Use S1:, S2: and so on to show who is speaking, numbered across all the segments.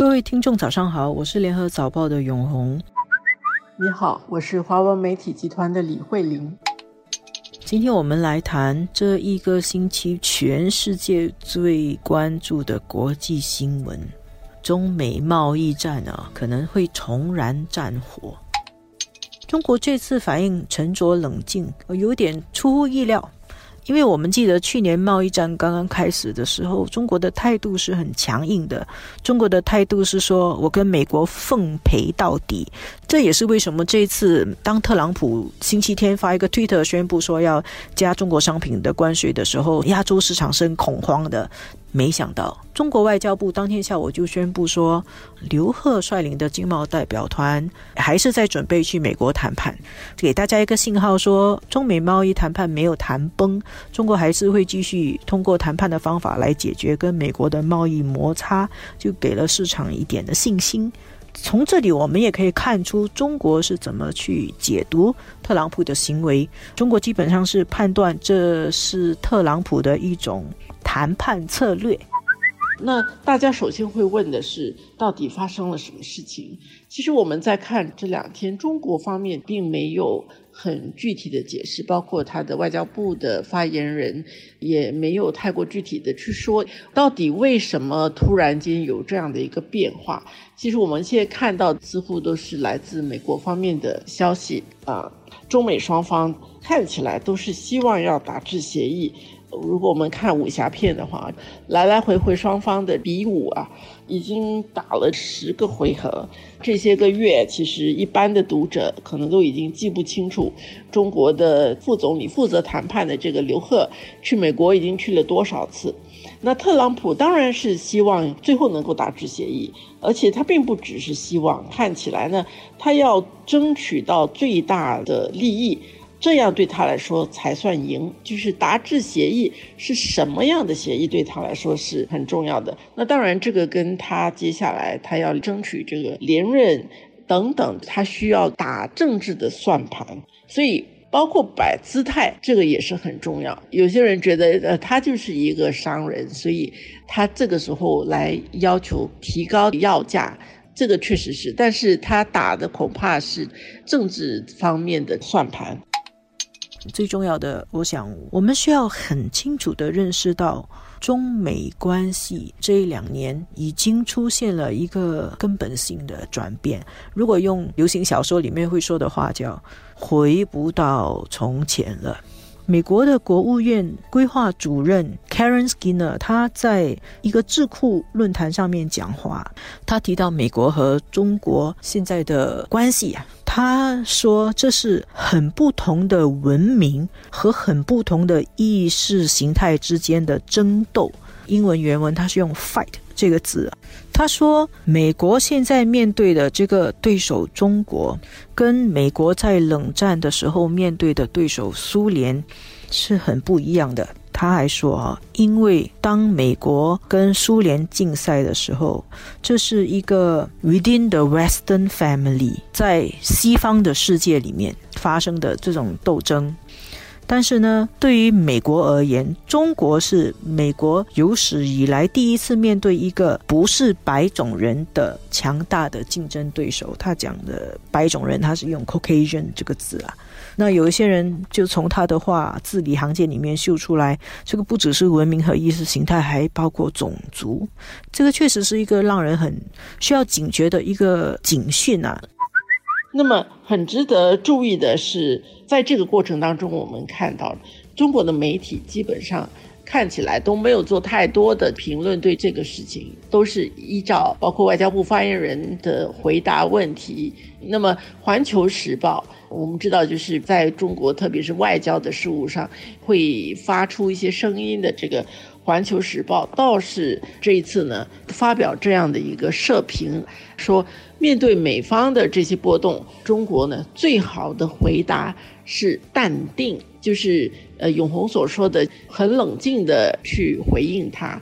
S1: 各位听众，早上好，我是联合早报的永红。
S2: 你好，我是华文媒体集团的李慧玲。
S1: 今天我们来谈这一个星期全世界最关注的国际新闻——中美贸易战啊，可能会重燃战火。中国这次反应沉着冷静，有点出乎意料。因为我们记得去年贸易战刚刚开始的时候，中国的态度是很强硬的。中国的态度是说，我跟美国奉陪到底。这也是为什么这次当特朗普星期天发一个推特宣布说要加中国商品的关税的时候，亚洲市场是很恐慌的。没想到，中国外交部当天下午就宣布说，刘鹤率领的经贸代表团还是在准备去美国谈判，给大家一个信号，说中美贸易谈判没有谈崩，中国还是会继续通过谈判的方法来解决跟美国的贸易摩擦，就给了市场一点的信心。从这里我们也可以看出，中国是怎么去解读特朗普的行为。中国基本上是判断这是特朗普的一种谈判策略。
S2: 那大家首先会问的是，到底发生了什么事情？其实我们在看这两天，中国方面并没有很具体的解释，包括他的外交部的发言人也没有太过具体的去说，到底为什么突然间有这样的一个变化。其实我们现在看到似乎都是来自美国方面的消息啊，中美双方看起来都是希望要达致协议。如果我们看武侠片的话，来来回回双方的比武啊，已经打了十个回合。这些个月，其实一般的读者可能都已经记不清楚，中国的副总理负责谈判的这个刘鹤去美国已经去了多少次。那特朗普当然是希望最后能够达成协议，而且他并不只是希望，看起来呢，他要争取到最大的利益。这样对他来说才算赢，就是达致协议是什么样的协议对他来说是很重要的。那当然，这个跟他接下来他要争取这个连任等等，他需要打政治的算盘。所以，包括摆姿态，这个也是很重要。有些人觉得，呃，他就是一个商人，所以他这个时候来要求提高要价，这个确实是。但是他打的恐怕是政治方面的算盘。
S1: 最重要的，我想我们需要很清楚的认识到，中美关系这一两年已经出现了一个根本性的转变。如果用流行小说里面会说的话，叫“回不到从前了”。美国的国务院规划主任 Karen Skinner，他在一个智库论坛上面讲话，他提到美国和中国现在的关系啊。他说：“这是很不同的文明和很不同的意识形态之间的争斗。”英文原文他是用 “fight” 这个字。他说：“美国现在面对的这个对手中国，跟美国在冷战的时候面对的对手苏联是很不一样的。”他还说啊，因为当美国跟苏联竞赛的时候，这是一个 within the Western family，在西方的世界里面发生的这种斗争。但是呢，对于美国而言，中国是美国有史以来第一次面对一个不是白种人的强大的竞争对手。他讲的白种人，他是用 Caucasian 这个字啊。那有一些人就从他的话字里行间里面嗅出来，这个不只是文明和意识形态，还包括种族。这个确实是一个让人很需要警觉的一个警讯啊。
S2: 那么，很值得注意的是，在这个过程当中，我们看到中国的媒体基本上。看起来都没有做太多的评论，对这个事情都是依照包括外交部发言人的回答问题。那么《环球时报》，我们知道就是在中国，特别是外交的事务上，会发出一些声音的。这个《环球时报》倒是这一次呢，发表这样的一个社评，说面对美方的这些波动，中国呢最好的回答是淡定，就是。呃，永红所说的很冷静的去回应他。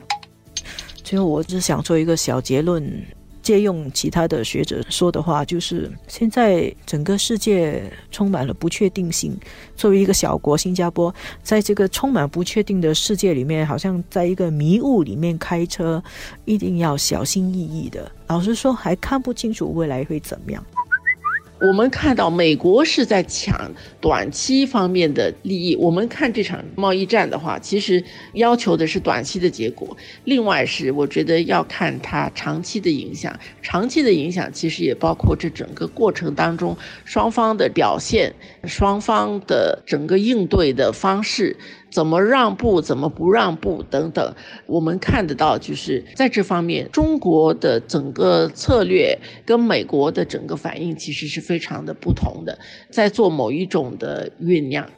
S1: 最后，我只想做一个小结论：借用其他的学者说的话，就是现在整个世界充满了不确定性。作为一个小国，新加坡在这个充满不确定的世界里面，好像在一个迷雾里面开车，一定要小心翼翼的。老实说，还看不清楚未来会怎么样。
S2: 我们看到美国是在抢短期方面的利益。我们看这场贸易战的话，其实要求的是短期的结果。另外是，我觉得要看它长期的影响。长期的影响其实也包括这整个过程当中双方的表现、双方的整个应对的方式。怎么让步，怎么不让步等等，我们看得到，就是在这方面，中国的整个策略跟美国的整个反应其实是非常的不同的，在做某一种的酝酿。